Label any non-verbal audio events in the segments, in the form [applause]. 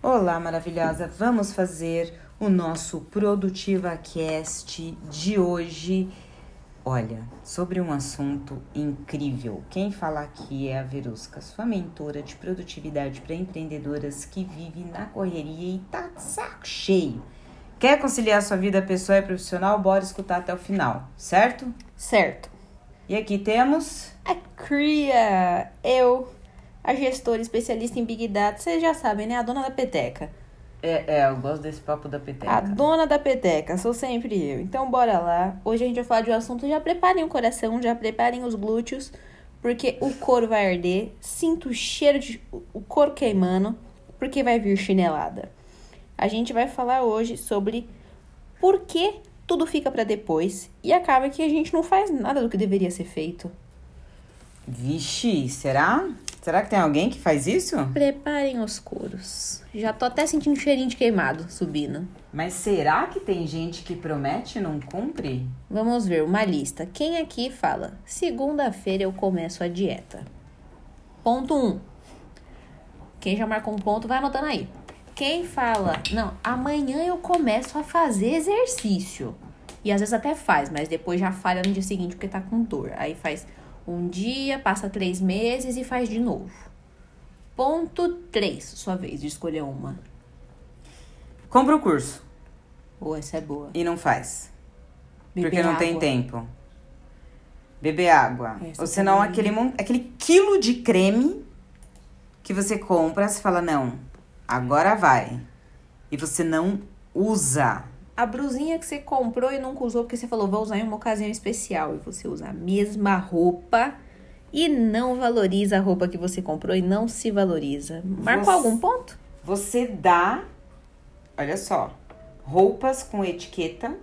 Olá, maravilhosa! Vamos fazer o nosso Produtiva Cast de hoje. Olha, sobre um assunto incrível. Quem fala aqui é a Verusca, sua mentora de produtividade para empreendedoras que vive na correria e tá de saco cheio. Quer conciliar sua vida pessoal e profissional? Bora escutar até o final, certo? Certo. E aqui temos a Cria, eu, a gestora especialista em Big Data, vocês já sabem, né? A dona da peteca. É, é, eu gosto desse papo da peteca. A dona da peteca, sou sempre eu. Então bora lá. Hoje a gente vai falar de um assunto. Já preparem o coração, já preparem os glúteos, porque o couro vai arder. Sinto o cheiro de o couro queimando, porque vai vir chinelada. A gente vai falar hoje sobre por que tudo fica para depois e acaba que a gente não faz nada do que deveria ser feito. Vixe, será? Será que tem alguém que faz isso? Preparem os couros. Já tô até sentindo cheirinho de queimado subindo. Mas será que tem gente que promete e não cumpre? Vamos ver uma lista. Quem aqui fala: segunda-feira eu começo a dieta? Ponto 1. Um. Quem já marcou um ponto, vai anotando aí. Quem fala: não, amanhã eu começo a fazer exercício. E às vezes até faz, mas depois já falha no dia seguinte porque tá com dor. Aí faz um dia, passa três meses e faz de novo. Ponto 3, sua vez de escolher uma. Compra o curso. Ou oh, essa é boa. E não faz. Beber porque não água. tem tempo. Beber água. Essa Ou senão aquele, aquele quilo de creme que você compra, você fala, não, agora vai. E você não usa a brusinha que você comprou e nunca usou porque você falou, vou usar em uma ocasião especial. E você usa a mesma roupa e não valoriza a roupa que você comprou e não se valoriza. Marcou você, algum ponto? Você dá, olha só, roupas com etiqueta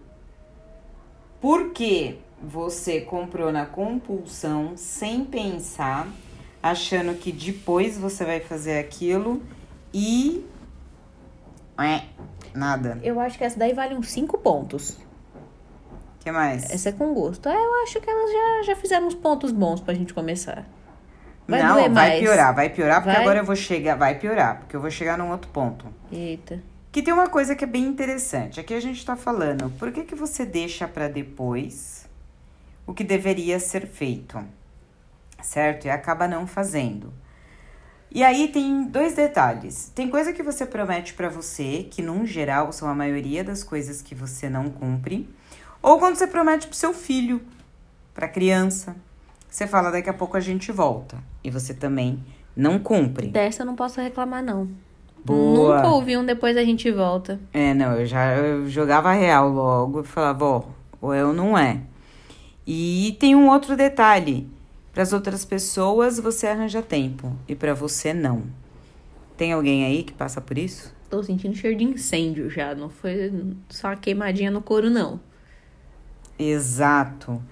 porque você comprou na compulsão, sem pensar, achando que depois você vai fazer aquilo e. É, Nada. Eu acho que essa daí vale uns 5 pontos. que mais? Essa é com gosto. É, eu acho que elas já, já fizeram uns pontos bons pra gente começar. Vai Não, vai mais. piorar, vai piorar, porque vai? agora eu vou chegar. Vai piorar, porque eu vou chegar num outro ponto. Eita. Que tem uma coisa que é bem interessante. Aqui a gente tá falando, por que, que você deixa para depois o que deveria ser feito? Certo? E acaba não fazendo. E aí tem dois detalhes. Tem coisa que você promete para você, que num geral são a maioria das coisas que você não cumpre, ou quando você promete pro seu filho, pra criança. Você fala daqui a pouco a gente volta e você também não cumpre. Dessa eu não posso reclamar não. Boa. Nunca ouvi um depois a gente volta. É, não, eu já eu jogava real logo e falava, ó, ou eu não é. E tem um outro detalhe. Para as outras pessoas você arranja tempo e para você não. Tem alguém aí que passa por isso? Tô sentindo cheiro de incêndio já, não foi só uma queimadinha no couro não. Exato.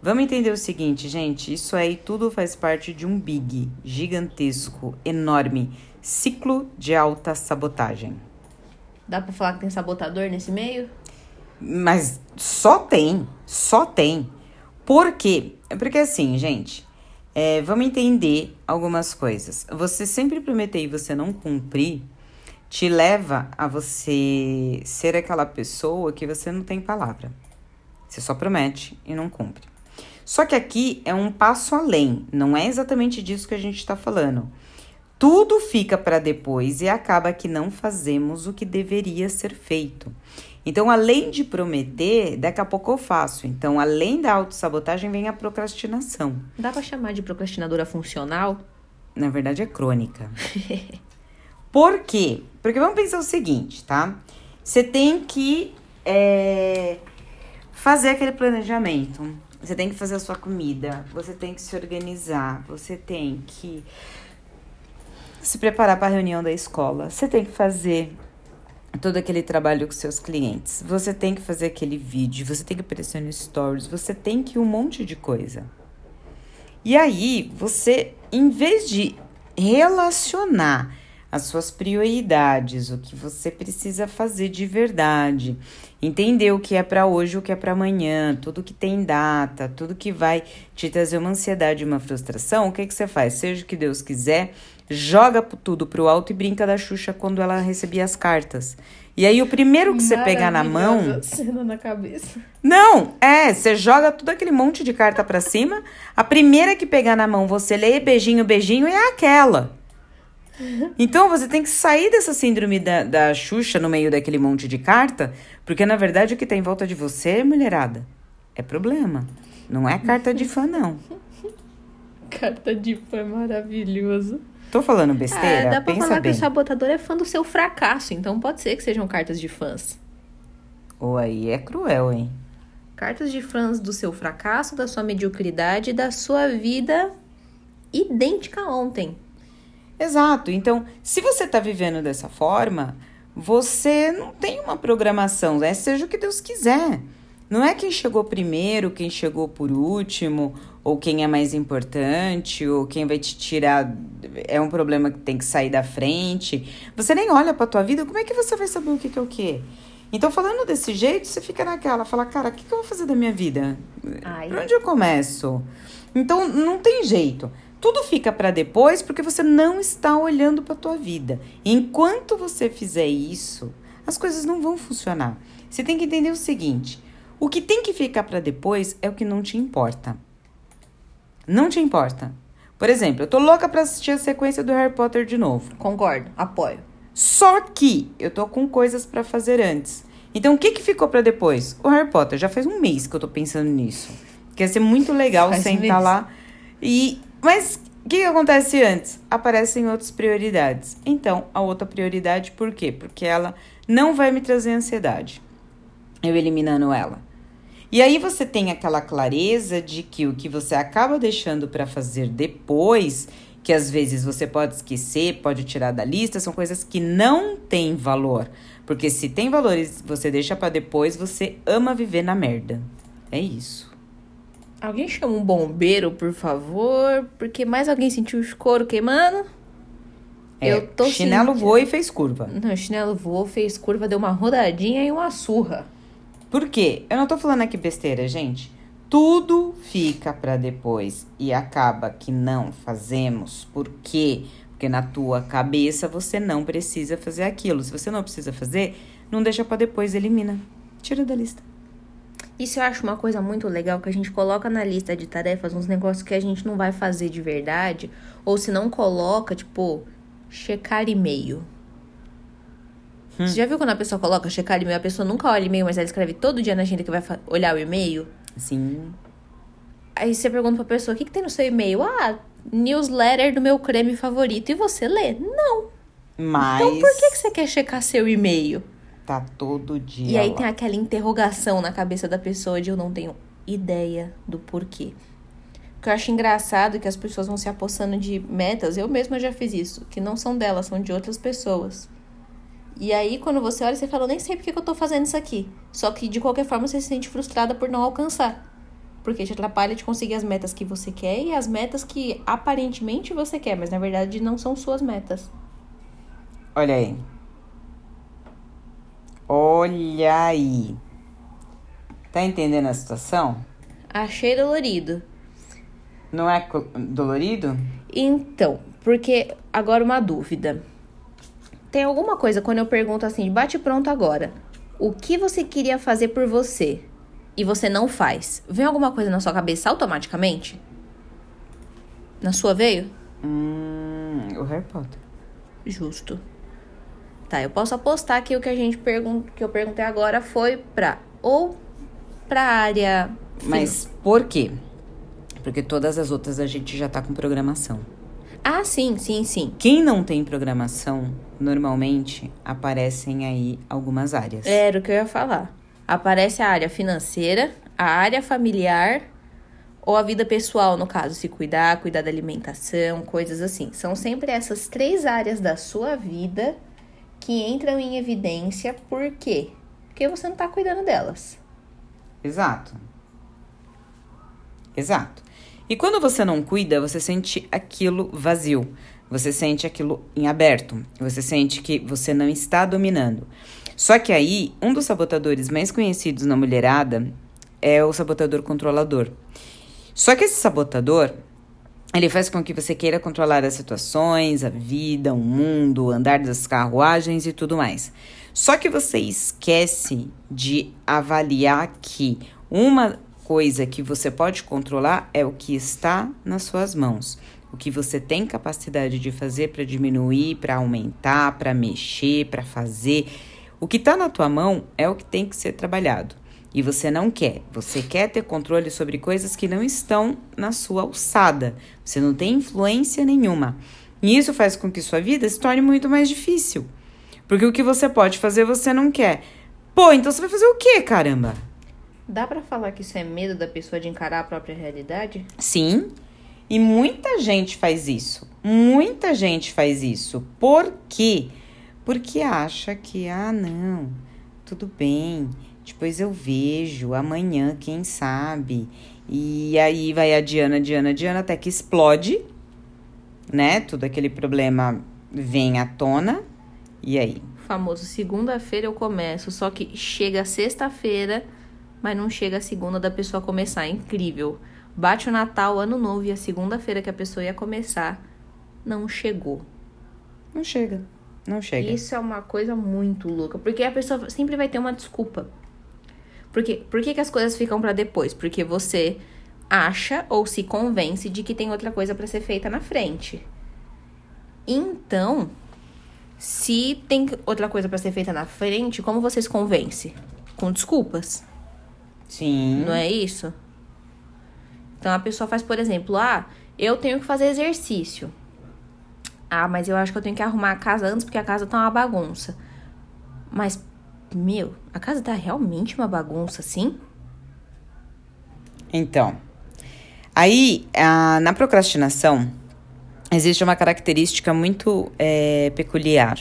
Vamos entender o seguinte, gente, isso aí tudo faz parte de um big, gigantesco, enorme ciclo de alta sabotagem. Dá para falar que tem sabotador nesse meio? Mas só tem, só tem. Por quê? Porque assim, gente, é, vamos entender algumas coisas. Você sempre prometer e você não cumprir te leva a você ser aquela pessoa que você não tem palavra. Você só promete e não cumpre. Só que aqui é um passo além, não é exatamente disso que a gente está falando. Tudo fica para depois e acaba que não fazemos o que deveria ser feito. Então, além de prometer, daqui a pouco eu faço. Então, além da autossabotagem, vem a procrastinação. Dá para chamar de procrastinadora funcional? Na verdade, é crônica. [laughs] Por quê? Porque vamos pensar o seguinte, tá? Você tem que é, fazer aquele planejamento. Você tem que fazer a sua comida. Você tem que se organizar. Você tem que se preparar para a reunião da escola. Você tem que fazer todo aquele trabalho com seus clientes. Você tem que fazer aquele vídeo, você tem que aparecer no stories, você tem que um monte de coisa. E aí, você, em vez de relacionar as suas prioridades, o que você precisa fazer de verdade, entender o que é para hoje, o que é para amanhã, tudo que tem data, tudo que vai te trazer uma ansiedade, uma frustração, o que que você faz? Seja o que Deus quiser, joga tudo pro alto e brinca da Xuxa quando ela recebia as cartas. E aí o primeiro que você pegar na mão. Cena na cabeça. Não, é, você joga tudo aquele monte de carta pra cima. A primeira que pegar na mão, você lê beijinho, beijinho, e é aquela. Então você tem que sair dessa síndrome da, da Xuxa no meio daquele monte de carta, porque na verdade o que tem em volta de você, mulherada, é problema. Não é carta de fã, não. [laughs] Carta de fã é maravilhoso. Tô falando besteira? Ah, dá pra Pensa falar bem. que o sabotador é fã do seu fracasso, então pode ser que sejam cartas de fãs. Ou aí é cruel, hein? Cartas de fãs do seu fracasso, da sua mediocridade e da sua vida idêntica a ontem. Exato. Então, se você tá vivendo dessa forma, você não tem uma programação, né? Seja o que Deus quiser. Não é quem chegou primeiro, quem chegou por último, ou quem é mais importante, ou quem vai te tirar. É um problema que tem que sair da frente. Você nem olha pra tua vida, como é que você vai saber o que, que é o quê? Então, falando desse jeito, você fica naquela, fala, cara, o que, que eu vou fazer da minha vida? Ai. Por onde eu começo? Então, não tem jeito. Tudo fica para depois porque você não está olhando para tua vida. Enquanto você fizer isso, as coisas não vão funcionar. Você tem que entender o seguinte: o que tem que ficar para depois é o que não te importa. Não te importa. Por exemplo, eu tô louca para assistir a sequência do Harry Potter de novo. Concordo, apoio. Só que eu tô com coisas para fazer antes. Então, o que que ficou para depois? O Harry Potter. Já faz um mês que eu tô pensando nisso. Que ia ser muito legal Faz sentar lá e... Mas o que que acontece antes? Aparecem outras prioridades. Então, a outra prioridade, por quê? Porque ela não vai me trazer ansiedade. Eu eliminando ela. E aí você tem aquela clareza de que o que você acaba deixando para fazer depois, que às vezes você pode esquecer, pode tirar da lista, são coisas que não têm valor. Porque se tem valores você deixa para depois, você ama viver na merda. É isso. Alguém chama um bombeiro, por favor, porque mais alguém sentiu o couro queimando? É, Eu tô chinelo sentindo. voou e fez curva. Não, o chinelo voou, fez curva, deu uma rodadinha e uma surra. Por quê? Eu não tô falando aqui besteira, gente. Tudo fica para depois e acaba que não fazemos. Por quê? Porque na tua cabeça você não precisa fazer aquilo. Se você não precisa fazer, não deixa para depois, elimina. Tira da lista. Isso eu acho uma coisa muito legal que a gente coloca na lista de tarefas uns negócios que a gente não vai fazer de verdade. Ou se não coloca, tipo, checar e-mail. Você já viu quando a pessoa coloca checar e-mail? A pessoa nunca olha e-mail, mas ela escreve todo dia na agenda que vai olhar o e-mail. Sim. Aí você pergunta pra pessoa, o que, que tem no seu e-mail? Ah, newsletter do meu creme favorito. E você lê? Não. Mas Então por que, que você quer checar seu e-mail? tá todo dia E aí lá. tem aquela interrogação na cabeça da pessoa de eu não tenho ideia do porquê. O que eu acho engraçado é que as pessoas vão se apossando de metas, eu mesma já fiz isso, que não são delas, são de outras pessoas. E aí, quando você olha, você fala, nem sei porque que eu tô fazendo isso aqui. Só que, de qualquer forma, você se sente frustrada por não alcançar. Porque te atrapalha de conseguir as metas que você quer e as metas que aparentemente você quer, mas na verdade não são suas metas. Olha aí. Olha aí. Tá entendendo a situação? Achei dolorido. Não é dolorido? Então, porque agora uma dúvida. Tem alguma coisa quando eu pergunto assim, bate pronto agora. O que você queria fazer por você e você não faz? Vem alguma coisa na sua cabeça automaticamente? Na sua veio? Hum, o Harry Potter. Justo. Tá, eu posso apostar que o que a gente pergun que eu perguntei agora foi pra ou pra área Mas por quê? Porque todas as outras a gente já tá com programação. Ah, sim, sim, sim. Quem não tem programação, normalmente aparecem aí algumas áreas. Era o que eu ia falar. Aparece a área financeira, a área familiar ou a vida pessoal, no caso, se cuidar, cuidar da alimentação, coisas assim. São sempre essas três áreas da sua vida que entram em evidência. Por quê? Porque você não tá cuidando delas. Exato. Exato. E quando você não cuida, você sente aquilo vazio. Você sente aquilo em aberto. Você sente que você não está dominando. Só que aí, um dos sabotadores mais conhecidos na mulherada é o sabotador controlador. Só que esse sabotador, Ele faz com que você queira controlar as situações, a vida, o mundo, andar das carruagens e tudo mais. Só que você esquece de avaliar que uma coisa que você pode controlar é o que está nas suas mãos. O que você tem capacidade de fazer para diminuir, para aumentar, para mexer, para fazer. O que está na tua mão é o que tem que ser trabalhado. E você não quer. Você quer ter controle sobre coisas que não estão na sua alçada. Você não tem influência nenhuma. E isso faz com que sua vida se torne muito mais difícil. Porque o que você pode fazer, você não quer. Pô, então você vai fazer o quê, caramba? Dá para falar que isso é medo da pessoa de encarar a própria realidade? Sim. E muita gente faz isso. Muita gente faz isso. Por quê? Porque acha que, ah, não, tudo bem depois eu vejo, amanhã, quem sabe. E aí vai adiando, adiando, adiando, até que explode, né? Tudo aquele problema vem à tona. E aí? O famoso segunda-feira eu começo, só que chega sexta-feira, mas não chega a segunda da pessoa começar. É incrível. Bate o Natal, Ano Novo e a segunda-feira que a pessoa ia começar não chegou. Não chega. Não chega. Isso é uma coisa muito louca, porque a pessoa sempre vai ter uma desculpa. Porque, por que, que as coisas ficam para depois? Porque você acha ou se convence de que tem outra coisa para ser feita na frente. Então, se tem outra coisa para ser feita na frente, como você se convence? Com desculpas. Sim. Não é isso? Então a pessoa faz, por exemplo, ah, eu tenho que fazer exercício. Ah, mas eu acho que eu tenho que arrumar a casa antes porque a casa tá uma bagunça. Mas meu, a casa tá realmente uma bagunça assim? Então, aí a, na procrastinação existe uma característica muito é, peculiar.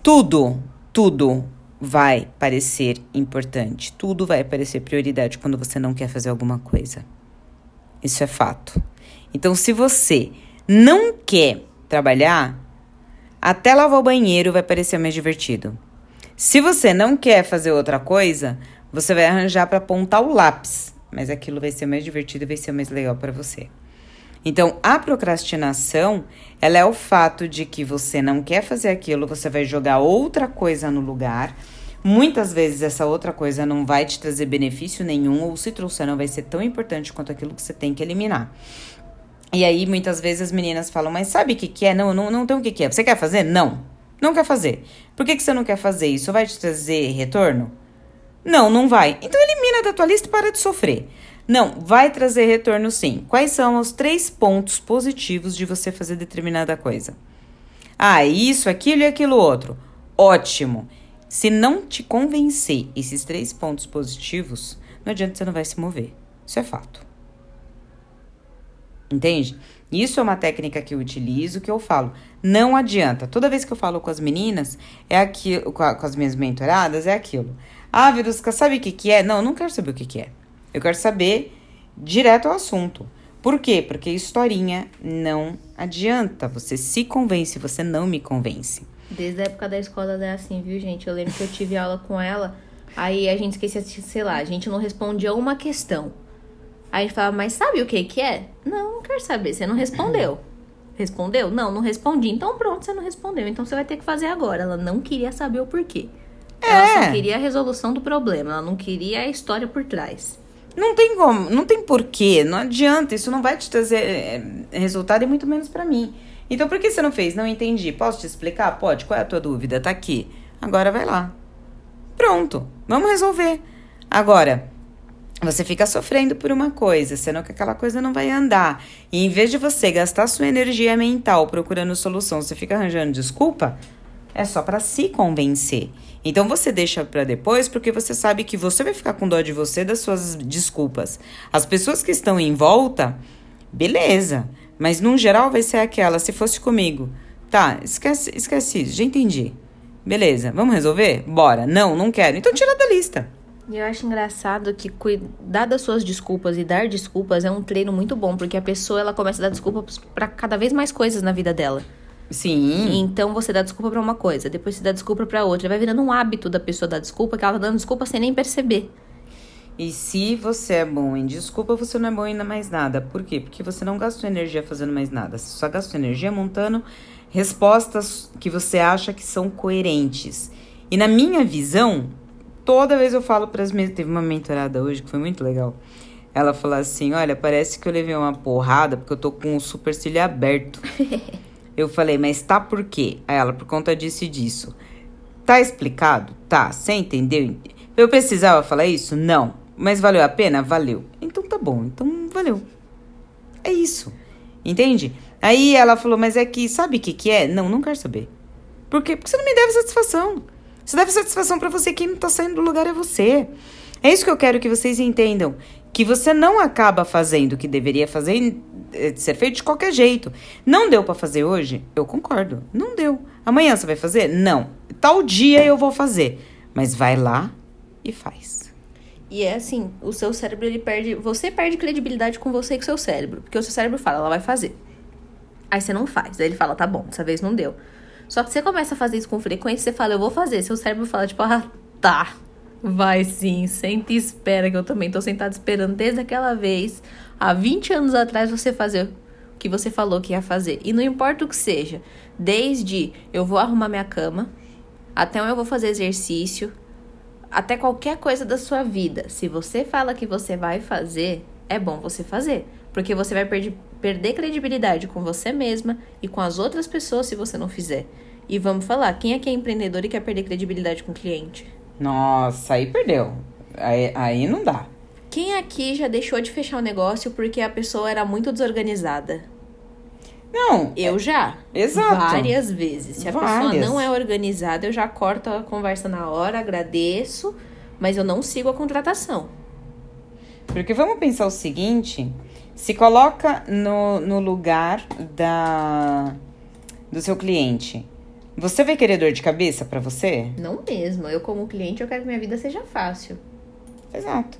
Tudo, tudo vai parecer importante, tudo vai parecer prioridade quando você não quer fazer alguma coisa. Isso é fato. Então, se você não quer trabalhar, até lavar o banheiro vai parecer mais divertido. Se você não quer fazer outra coisa, você vai arranjar para apontar o lápis, mas aquilo vai ser mais divertido e vai ser mais legal para você. Então, a procrastinação, ela é o fato de que você não quer fazer aquilo, você vai jogar outra coisa no lugar. Muitas vezes essa outra coisa não vai te trazer benefício nenhum, ou se trouxer, não vai ser tão importante quanto aquilo que você tem que eliminar. E aí, muitas vezes as meninas falam, mas sabe o que, que é? Não, não, não tem o que, que é. Você quer fazer? Não. Não quer fazer. Por que, que você não quer fazer isso? Vai te trazer retorno? Não, não vai. Então elimina da tua lista e para de sofrer. Não, vai trazer retorno sim. Quais são os três pontos positivos de você fazer determinada coisa? Ah, isso, aquilo e aquilo outro. Ótimo. Se não te convencer esses três pontos positivos, não adianta você não vai se mover. Isso é fato. Entende? Isso é uma técnica que eu utilizo, que eu falo. Não adianta. Toda vez que eu falo com as meninas, é aquilo, com, as minhas mentoradas, é aquilo. Ah, Verusca, sabe o que, que é? Não, não quero saber o que, que é. Eu quero saber direto ao assunto. Por quê? Porque historinha não adianta. Você se convence, você não me convence. Desde a época da escola é assim, viu, gente? Eu lembro que eu tive aula com ela, aí a gente esquecia, sei lá, a gente não respondia uma questão. Aí a gente falava, mas sabe o que que é? Não, não quero saber, você não respondeu. [clears throat] Respondeu? Não, não respondi. Então pronto, você não respondeu. Então você vai ter que fazer agora. Ela não queria saber o porquê. É. Ela só queria a resolução do problema, ela não queria a história por trás. Não tem como, não tem porquê, não adianta, isso não vai te trazer é, resultado e muito menos para mim. Então por que você não fez? Não entendi. Posso te explicar? Pode. Qual é a tua dúvida? Tá aqui. Agora vai lá. Pronto, vamos resolver. Agora, você fica sofrendo por uma coisa, sendo que aquela coisa não vai andar. E em vez de você gastar sua energia mental procurando solução, você fica arranjando desculpa, é só para se convencer. Então você deixa para depois porque você sabe que você vai ficar com dó de você das suas desculpas. As pessoas que estão em volta, beleza, mas no geral vai ser aquela, se fosse comigo. Tá, esquece, esquece isso, já entendi. Beleza, vamos resolver? Bora. Não, não quero. Então tira da lista. E eu acho engraçado que cuidar das suas desculpas e dar desculpas é um treino muito bom, porque a pessoa ela começa a dar desculpas para cada vez mais coisas na vida dela. Sim. Então você dá desculpa para uma coisa, depois você dá desculpa para outra, vai virando um hábito da pessoa dar desculpa, que ela tá dando desculpa sem nem perceber. E se você é bom em desculpa, você não é bom em mais nada. Por quê? Porque você não gastou energia fazendo mais nada. Você só gastou energia montando respostas que você acha que são coerentes. E na minha visão, toda vez eu falo para as minhas. Teve uma mentorada hoje que foi muito legal. Ela falou assim: Olha, parece que eu levei uma porrada porque eu tô com o supercílio aberto. [laughs] eu falei, mas tá por quê? Aí ela, por conta disso e disso. Tá explicado? Tá. Você entendeu? Eu precisava falar isso? Não. Mas valeu a pena? Valeu. Então tá bom, então valeu. É isso. Entende? Aí ela falou, mas é que, sabe o que que é? Não, não quero saber. Por quê? Porque você não me deve satisfação. Você deve satisfação para você, quem não tá saindo do lugar é você. É isso que eu quero que vocês entendam. Que você não acaba fazendo o que deveria fazer, eh, ser feito de qualquer jeito. Não deu para fazer hoje? Eu concordo. Não deu. Amanhã você vai fazer? Não. Tal dia eu vou fazer. Mas vai lá e faz. E é assim, o seu cérebro, ele perde. Você perde credibilidade com você e com o seu cérebro. Porque o seu cérebro fala, ela vai fazer. Aí você não faz. Aí ele fala, tá bom, dessa vez não deu. Só que você começa a fazer isso com frequência, você fala, eu vou fazer. Seu cérebro fala, tipo, ah, tá. Vai sim, senta e espera, que eu também tô sentado esperando desde aquela vez. Há 20 anos atrás você fazer o que você falou que ia fazer. E não importa o que seja. Desde eu vou arrumar minha cama, até eu vou fazer exercício, até qualquer coisa da sua vida. Se você fala que você vai fazer, é bom você fazer. Porque você vai perder, perder credibilidade com você mesma e com as outras pessoas se você não fizer. E vamos falar, quem aqui é empreendedor e quer perder credibilidade com o cliente? Nossa, aí perdeu. Aí, aí não dá. Quem aqui já deixou de fechar o negócio porque a pessoa era muito desorganizada? Não. Eu já. Exato. Várias vezes. Se a Várias. pessoa não é organizada, eu já corto a conversa na hora, agradeço, mas eu não sigo a contratação. Porque vamos pensar o seguinte: se coloca no, no lugar da, do seu cliente. Você vai querer dor de cabeça para você? Não mesmo. Eu, como cliente, eu quero que minha vida seja fácil. Exato.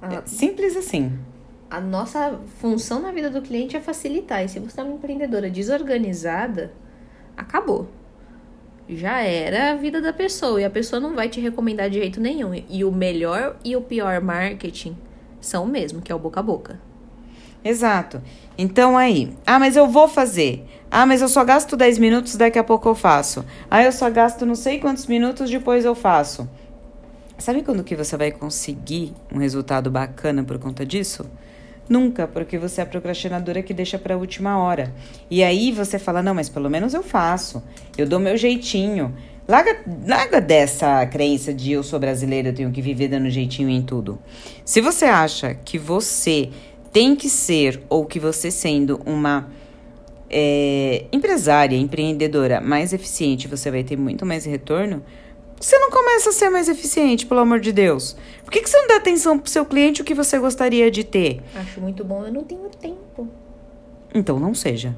Ah. Simples assim a nossa função na vida do cliente é facilitar. E se você é uma empreendedora desorganizada, acabou. Já era a vida da pessoa e a pessoa não vai te recomendar de jeito nenhum. E o melhor e o pior marketing são o mesmo, que é o boca a boca. Exato. Então aí, ah, mas eu vou fazer. Ah, mas eu só gasto 10 minutos, daqui a pouco eu faço. Ah, eu só gasto não sei quantos minutos, depois eu faço. Sabe quando que você vai conseguir um resultado bacana por conta disso? Nunca, porque você é a procrastinadora que deixa para a última hora. E aí você fala: não, mas pelo menos eu faço, eu dou meu jeitinho. Larga, larga dessa crença de eu sou brasileira, eu tenho que viver dando jeitinho em tudo. Se você acha que você tem que ser, ou que você sendo uma é, empresária, empreendedora mais eficiente, você vai ter muito mais retorno, você não começa a ser mais eficiente, pelo amor de Deus? Por que, que você não dá atenção pro seu cliente o que você gostaria de ter? Acho muito bom, eu não tenho tempo. Então não seja.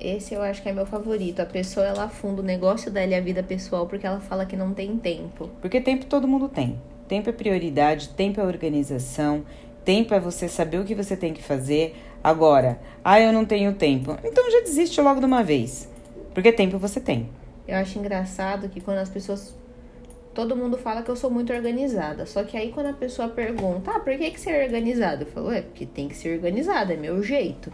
Esse eu acho que é meu favorito. A pessoa ela afunda o negócio dela e a vida pessoal porque ela fala que não tem tempo. Porque tempo todo mundo tem. Tempo é prioridade, tempo é organização, tempo é você saber o que você tem que fazer. Agora, ah, eu não tenho tempo. Então já desiste logo de uma vez. Porque tempo você tem. Eu acho engraçado que quando as pessoas. Todo mundo fala que eu sou muito organizada. Só que aí quando a pessoa pergunta, ah, por que, que você é organizada? Eu falo, é porque tem que ser organizada, é meu jeito.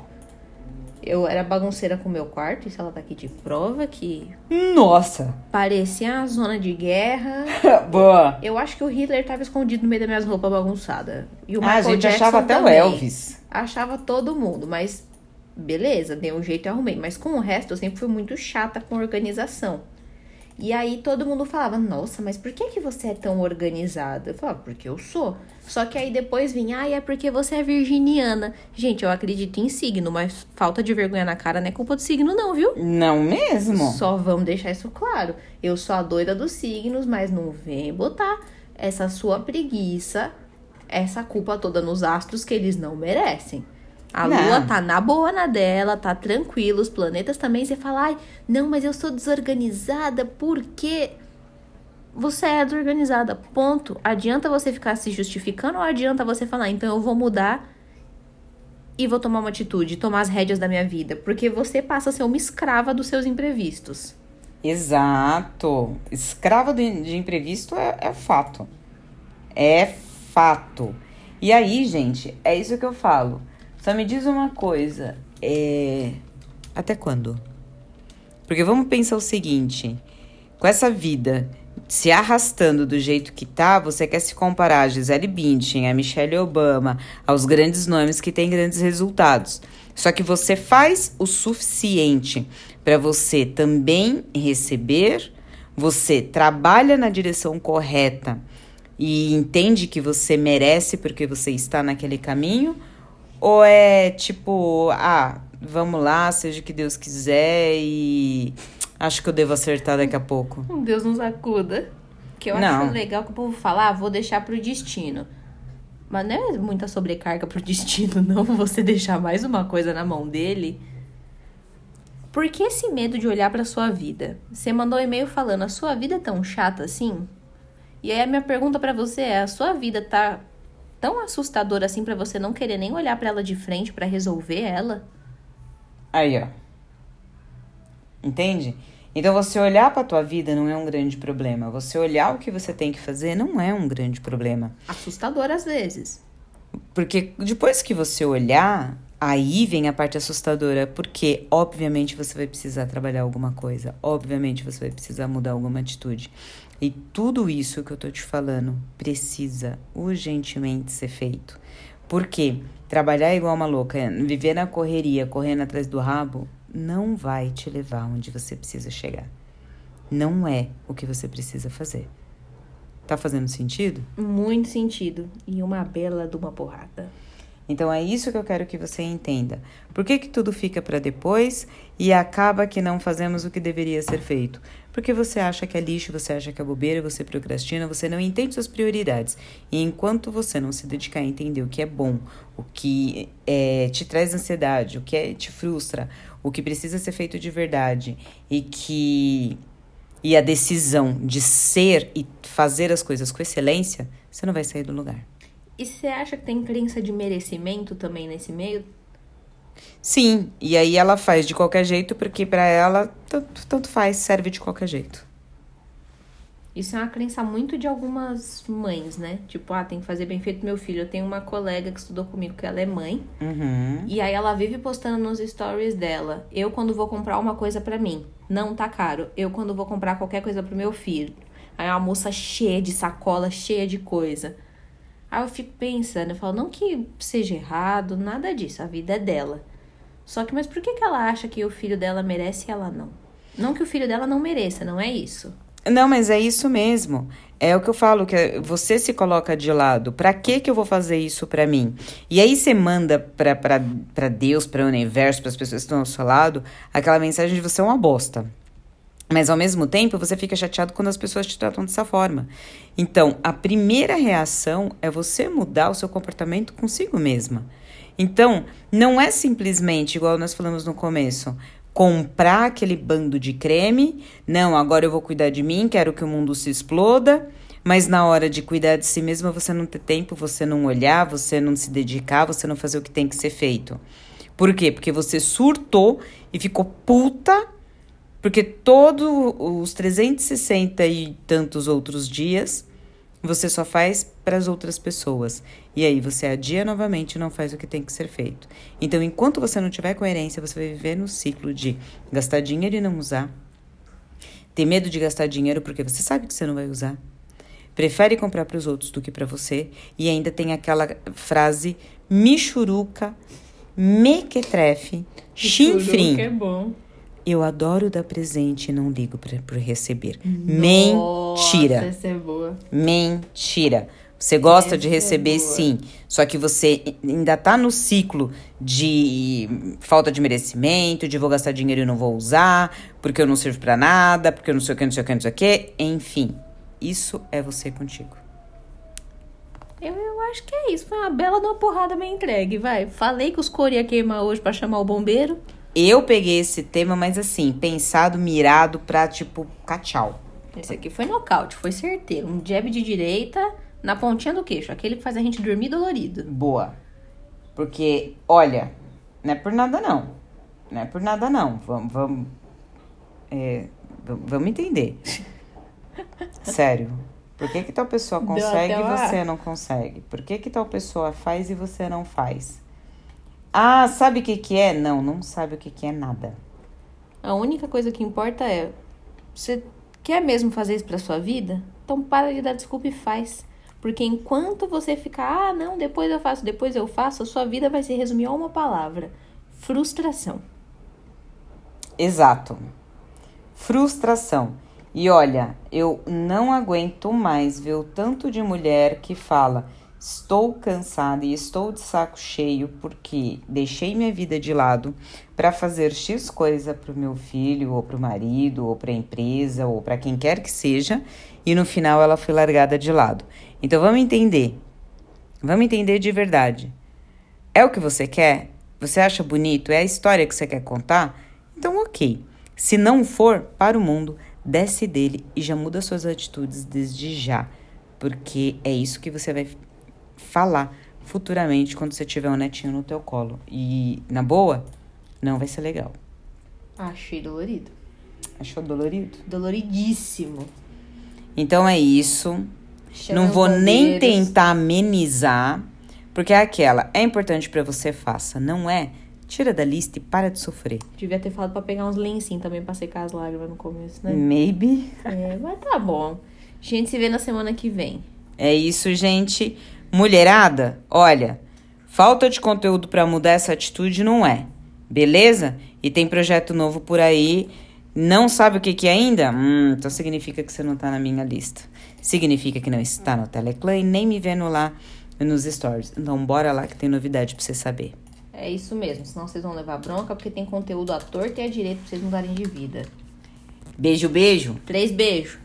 Eu era bagunceira com o meu quarto, isso ela tá aqui de prova que. Nossa! [laughs] Parecia uma zona de guerra. Boa! Eu acho que o Hitler tava escondido no meio das minhas roupas bagunçadas. E o ah, a gente Jackson achava até o Elvis. Achava todo mundo, mas beleza, dei um jeito e arrumei. Mas com o resto, eu sempre fui muito chata com organização. E aí todo mundo falava, nossa, mas por que, que você é tão organizada? Eu falava, porque eu sou. Só que aí depois vinha, ah, é porque você é virginiana. Gente, eu acredito em signo, mas falta de vergonha na cara não é culpa do signo, não, viu? Não mesmo. Só vamos deixar isso claro. Eu sou a doida dos signos, mas não vem botar essa sua preguiça, essa culpa toda nos astros que eles não merecem. A não. lua tá na boa na dela, tá tranquilo, os planetas também. Você fala, ai, não, mas eu sou desorganizada porque você é desorganizada. Ponto. Adianta você ficar se justificando ou adianta você falar, então eu vou mudar e vou tomar uma atitude, tomar as rédeas da minha vida? Porque você passa a ser uma escrava dos seus imprevistos. Exato. Escrava de, imprevisto é, é fato. É fato. E aí, gente, é isso que eu falo. Só me diz uma coisa. É... Até quando? Porque vamos pensar o seguinte: com essa vida se arrastando do jeito que tá, você quer se comparar a Gisele Bündchen, a Michelle Obama, aos grandes nomes que têm grandes resultados. Só que você faz o suficiente para você também receber, você trabalha na direção correta e entende que você merece porque você está naquele caminho? Ou é tipo, ah, vamos lá, seja o que Deus quiser e acho que eu devo acertar daqui a pouco? Deus nos acuda. Que eu Não. acho legal que o povo fala, ah, vou deixar pro destino. Mas não é muita sobrecarga pro [laughs] destino, não, você deixar mais uma coisa na mão dele. Por que esse medo de olhar pra sua vida? Você mandou um e-mail falando, a sua vida é tão chata assim? E aí a minha pergunta pra você é, a sua vida tá tão assustadora assim pra você não querer nem olhar pra ela de frente pra resolver ela? Aí, ó. Entende? Então você olhar para tua vida não é um grande problema. Você olhar o que você tem que fazer não é um grande problema. Assustador às vezes. Porque depois que você olhar, aí vem a parte assustadora, porque obviamente você vai precisar trabalhar alguma coisa, obviamente você vai precisar mudar alguma atitude. E tudo isso que eu tô te falando precisa urgentemente ser feito. Porque trabalhar igual uma louca, viver na correria, correndo atrás do rabo, não vai te levar onde você precisa chegar. Não é o que você precisa fazer. Tá fazendo sentido? Muito sentido. E uma bela de uma porrada. Então é isso que eu quero que você entenda. Por que, que tudo fica para depois e acaba que não fazemos o que deveria ser feito? Porque você acha que é lixo, você acha que é bobeira, você procrastina, você não entende suas prioridades. E enquanto você não se dedicar a entender o que é bom, o que é, te traz ansiedade, o que é, te frustra, o que precisa ser feito de verdade e que e a decisão de ser e fazer as coisas com excelência, você não vai sair do lugar. E você acha que tem crença de merecimento também nesse meio? Sim, e aí ela faz de qualquer jeito porque para ela tanto, tanto faz, serve de qualquer jeito. Isso é uma crença muito de algumas mães, né? Tipo, ah, tem que fazer bem feito meu filho. Eu tenho uma colega que estudou comigo que ela é mãe. Uhum. E aí ela vive postando nos stories dela. Eu quando vou comprar uma coisa pra mim, não tá caro. Eu quando vou comprar qualquer coisa pro meu filho. Aí é uma moça cheia de sacola, cheia de coisa. Aí eu fico pensando, eu falo, não que seja errado, nada disso, a vida é dela. Só que, mas por que, que ela acha que o filho dela merece e ela não? Não que o filho dela não mereça, não é isso. Não, mas é isso mesmo. É o que eu falo, que você se coloca de lado. Pra que que eu vou fazer isso pra mim? E aí você manda pra Deus, pra universo, pras pessoas que estão ao seu lado, aquela mensagem de você é uma bosta. Mas ao mesmo tempo, você fica chateado quando as pessoas te tratam dessa forma. Então, a primeira reação é você mudar o seu comportamento consigo mesma. Então, não é simplesmente, igual nós falamos no começo, comprar aquele bando de creme. Não, agora eu vou cuidar de mim, quero que o mundo se exploda. Mas na hora de cuidar de si mesma, você não ter tempo, você não olhar, você não se dedicar, você não fazer o que tem que ser feito. Por quê? Porque você surtou e ficou puta porque todos os 360 e tantos outros dias você só faz para as outras pessoas. E aí você adia novamente e não faz o que tem que ser feito. Então, enquanto você não tiver coerência, você vai viver no ciclo de gastar dinheiro e não usar. Ter medo de gastar dinheiro porque você sabe que você não vai usar. Prefere comprar para os outros do que para você. E ainda tem aquela frase michuruca, mequetrefe, chinfrim. é bom. Eu adoro dar presente e não ligo para por receber. Mentira. Nossa, essa é boa. Mentira. Você gosta Essa de é receber boa. sim, só que você ainda tá no ciclo de falta de merecimento, de vou gastar dinheiro e não vou usar, porque eu não sirvo pra nada, porque eu não sei o que, não sei o que, não sei o que, enfim. Isso é você contigo. Eu, eu acho que é isso. Foi uma bela de uma porrada bem entregue, vai. Falei que os cor ia queimar hoje pra chamar o bombeiro. Eu peguei esse tema, mas assim, pensado, mirado pra tipo, tchau. Esse aqui foi nocaute, foi certeiro. Um jab de direita na pontinha do queixo. Aquele que faz a gente dormir dolorido. Boa. Porque, olha, não é por nada não. Não é por nada não. Vamos, vamos, é, vamos entender. [laughs] Sério. Por que, que tal pessoa consegue e você não consegue? Por que, que tal pessoa faz e você não faz? Ah, sabe o que, que é? Não, não sabe o que, que é nada. A única coisa que importa é: você quer mesmo fazer isso pra sua vida? Então para de dar desculpa e faz. Porque enquanto você ficar, ah, não, depois eu faço, depois eu faço, a sua vida vai se resumir a uma palavra: frustração. Exato. Frustração. E olha, eu não aguento mais ver o tanto de mulher que fala: estou cansada e estou de saco cheio porque deixei minha vida de lado para fazer X coisa para o meu filho, ou para o marido, ou para a empresa, ou para quem quer que seja, e no final ela foi largada de lado. Então vamos entender. Vamos entender de verdade. É o que você quer? Você acha bonito? É a história que você quer contar? Então, ok. Se não for, para o mundo, desce dele e já muda suas atitudes desde já. Porque é isso que você vai falar futuramente quando você tiver um netinho no teu colo. E, na boa, não vai ser legal. Achei dolorido. Achou dolorido? Doloridíssimo. Então é isso. Chama não vou nem tentar amenizar, porque é aquela, é importante pra você, faça. Não é? Tira da lista e para de sofrer. Devia ter falado pra pegar uns lencinhos também pra secar as lágrimas no começo, né? Maybe. É, mas tá bom. A gente se vê na semana que vem. É isso, gente. Mulherada, olha, falta de conteúdo pra mudar essa atitude não é. Beleza? E tem projeto novo por aí. Não sabe o que que é ainda? Hum, então significa que você não tá na minha lista. Significa que não está no Teleclan e nem me vendo lá nos stories. Então bora lá que tem novidade pra você saber. É isso mesmo, senão vocês vão levar bronca porque tem conteúdo à torta e à direita pra vocês mudarem de vida. Beijo, beijo. Três beijos.